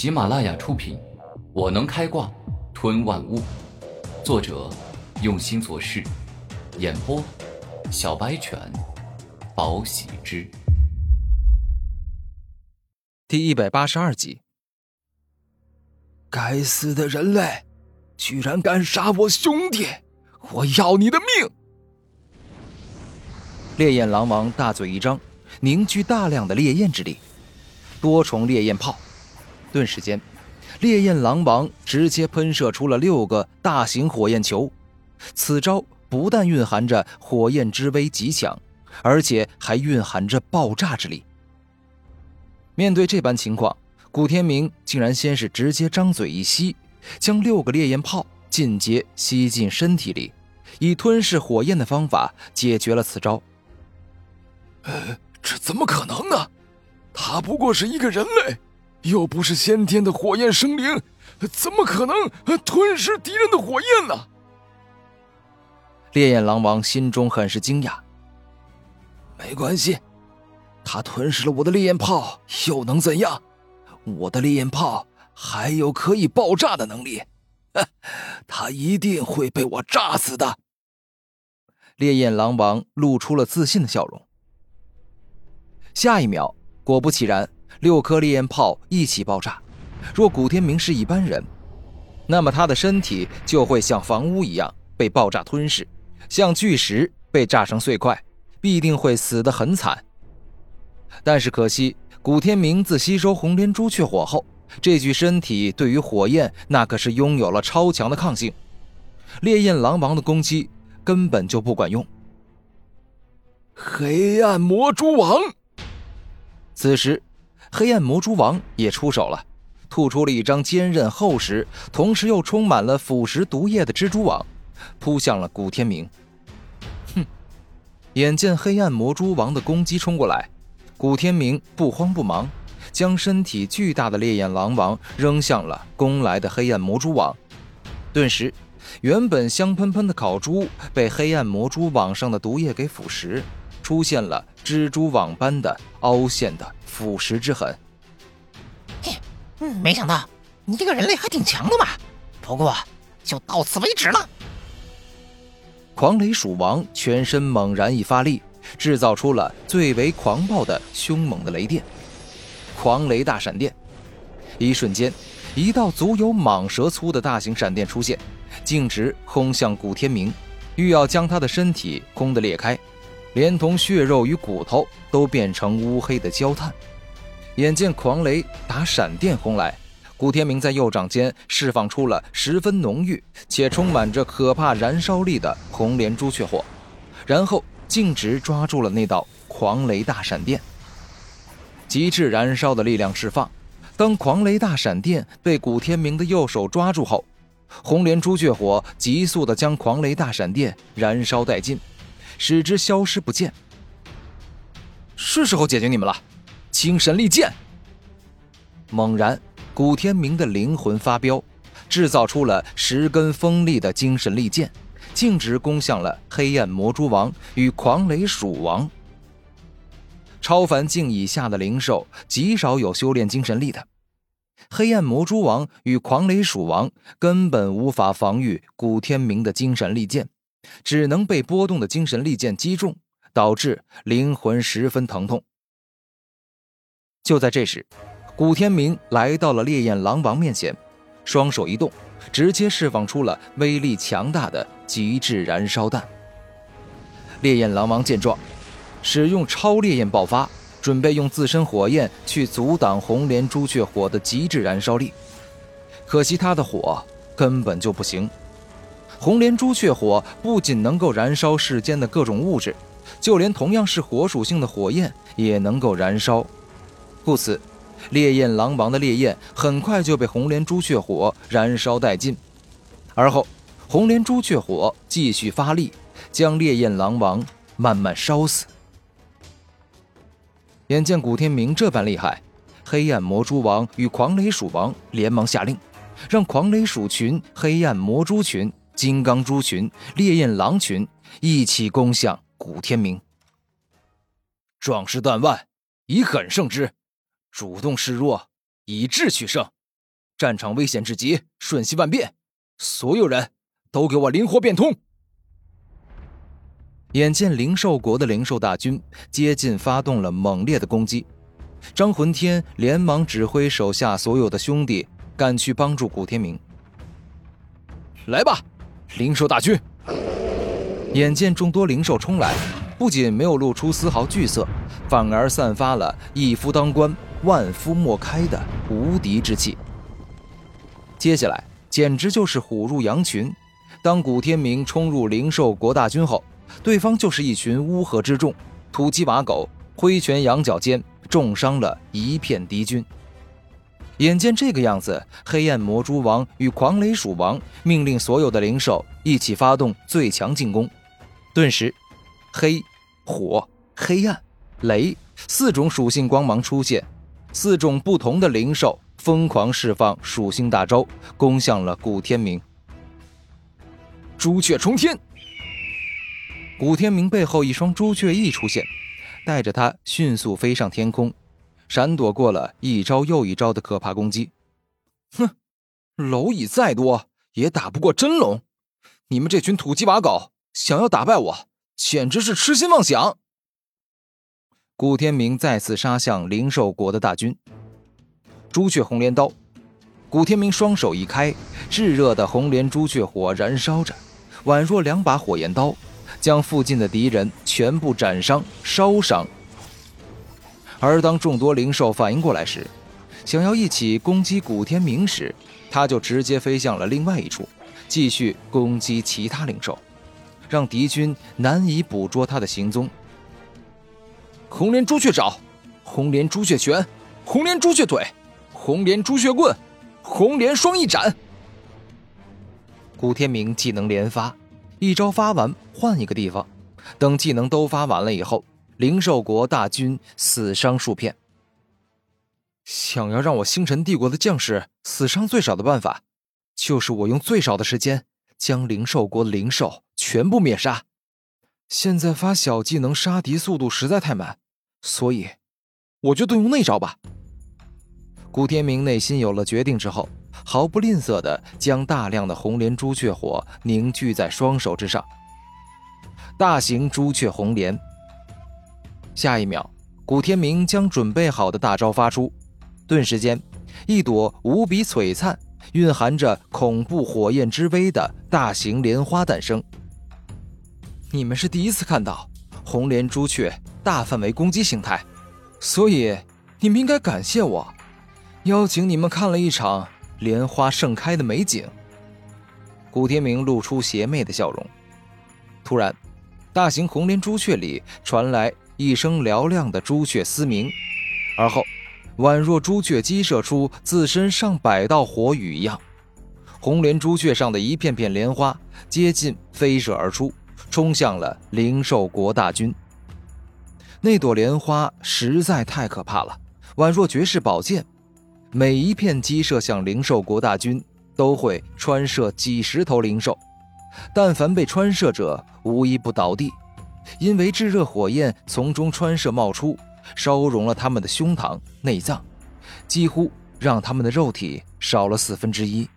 喜马拉雅出品，《我能开挂吞万物》，作者用心做事，演播小白犬，宝喜之，第一百八十二集。该死的人类，居然敢杀我兄弟！我要你的命！烈焰狼王大嘴一张，凝聚大量的烈焰之力，多重烈焰炮。顿时间，烈焰狼王直接喷射出了六个大型火焰球。此招不但蕴含着火焰之威极强，而且还蕴含着爆炸之力。面对这般情况，古天明竟然先是直接张嘴一吸，将六个烈焰炮尽皆吸进身体里，以吞噬火焰的方法解决了此招。呃，这怎么可能呢？他不过是一个人类，又不是先天的火焰生灵，怎么可能吞噬敌人的火焰呢？烈焰狼王心中很是惊讶。没关系，他吞噬了我的烈焰炮，又能怎样？我的烈焰炮还有可以爆炸的能力，他一定会被我炸死的。烈焰狼王露出了自信的笑容。下一秒，果不其然，六颗烈焰炮一起爆炸。若古天明是一般人，那么他的身体就会像房屋一样被爆炸吞噬，像巨石被炸成碎块，必定会死得很惨。但是可惜。古天明自吸收红莲朱雀火后，这具身体对于火焰那可是拥有了超强的抗性，烈焰狼王的攻击根本就不管用。黑暗魔蛛王，此时，黑暗魔蛛王也出手了，吐出了一张坚韧厚实，同时又充满了腐蚀毒液的蜘蛛网，扑向了古天明。哼！眼见黑暗魔蛛王的攻击冲过来。古天明不慌不忙，将身体巨大的烈焰狼王扔向了攻来的黑暗魔蛛网。顿时，原本香喷喷的烤猪被黑暗魔蛛网上的毒液给腐蚀，出现了蜘蛛网般的凹陷的腐蚀之痕。嘿，没想到你这个人类还挺强的嘛！不过，就到此为止了。狂雷鼠王全身猛然一发力。制造出了最为狂暴的凶猛的雷电，狂雷大闪电。一瞬间，一道足有蟒蛇粗的大型闪电出现，径直轰向古天明，欲要将他的身体轰得裂开，连同血肉与骨头都变成乌黑的焦炭。眼见狂雷打闪电轰来，古天明在右掌间释放出了十分浓郁且充满着可怕燃烧力的红莲朱雀火，然后。径直抓住了那道狂雷大闪电，极致燃烧的力量释放。当狂雷大闪电被古天明的右手抓住后，红莲朱雀火急速的将狂雷大闪电燃烧殆尽，使之消失不见。是时候解决你们了，精神利剑！猛然，古天明的灵魂发飙，制造出了十根锋利的精神利剑。径直攻向了黑暗魔蛛王与狂雷鼠王。超凡境以下的灵兽极少有修炼精神力的，黑暗魔蛛王与狂雷鼠王根本无法防御古天明的精神利剑，只能被波动的精神利剑击中，导致灵魂十分疼痛。就在这时，古天明来到了烈焰狼王面前，双手一动。直接释放出了威力强大的极致燃烧弹。烈焰狼王见状，使用超烈焰爆发，准备用自身火焰去阻挡红莲朱雀火的极致燃烧力。可惜他的火根本就不行。红莲朱雀火不仅能够燃烧世间的各种物质，就连同样是火属性的火焰也能够燃烧。故此。烈焰狼王的烈焰很快就被红莲朱雀火燃烧殆尽，而后红莲朱雀火继续发力，将烈焰狼王慢慢烧死。眼见古天明这般厉害，黑暗魔蛛王与狂雷鼠王连忙下令，让狂雷鼠群、黑暗魔蛛群、金刚蛛群、烈焰狼群一起攻向古天明。壮士断腕，以狠胜之。主动示弱，以智取胜，战场危险至极，瞬息万变，所有人都给我灵活变通！眼见灵兽国的灵兽大军接近，发动了猛烈的攻击，张魂天连忙指挥手下所有的兄弟赶去帮助古天明。来吧，灵兽大军！眼见众多灵兽冲来，不仅没有露出丝毫惧色，反而散发了一夫当关、万夫莫开的无敌之气。接下来简直就是虎入羊群。当古天明冲入灵兽国大军后，对方就是一群乌合之众，土鸡瓦狗，挥拳扬脚间重伤了一片敌军。眼见这个样子，黑暗魔蛛王与狂雷鼠王命令所有的灵兽一起发动最强进攻。顿时，黑、火、黑暗、雷四种属性光芒出现，四种不同的灵兽疯狂释放属性大招，攻向了古天明。朱雀冲天！古天明背后一双朱雀翼出现，带着他迅速飞上天空，闪躲过了一招又一招的可怕攻击。哼，蝼蚁再多也打不过真龙，你们这群土鸡瓦狗想要打败我，简直是痴心妄想！古天明再次杀向灵兽国的大军。朱雀红莲刀，古天明双手一开，炙热的红莲朱雀火燃烧着，宛若两把火焰刀。将附近的敌人全部斩伤、烧伤。而当众多灵兽反应过来时，想要一起攻击古天明时，他就直接飞向了另外一处，继续攻击其他灵兽，让敌军难以捕捉他的行踪。红莲朱雀爪，红莲朱雀拳，红莲朱雀腿，红莲朱雀棍，红莲双翼斩。古天明技能连发。一招发完，换一个地方。等技能都发完了以后，灵兽国大军死伤数片。想要让我星辰帝国的将士死伤最少的办法，就是我用最少的时间将灵兽国灵兽全部灭杀。现在发小技能杀敌速度实在太慢，所以我就动用那招吧。古天明内心有了决定之后。毫不吝啬地将大量的红莲朱雀火凝聚在双手之上。大型朱雀红莲。下一秒，古天明将准备好的大招发出，顿时间，一朵无比璀璨、蕴含着恐怖火焰之威的大型莲花诞生。你们是第一次看到红莲朱雀大范围攻击形态，所以你们应该感谢我，邀请你们看了一场。莲花盛开的美景。古天明露出邪魅的笑容。突然，大型红莲朱雀里传来一声嘹亮的朱雀嘶鸣，而后，宛若朱雀激射出自身上百道火雨一样，红莲朱雀上的一片片莲花接近飞射而出，冲向了灵兽国大军。那朵莲花实在太可怕了，宛若绝世宝剑。每一片击射向灵兽国大军，都会穿射几十头灵兽。但凡被穿射者，无一不倒地，因为炙热火焰从中穿射冒出，烧融了他们的胸膛、内脏，几乎让他们的肉体少了四分之一。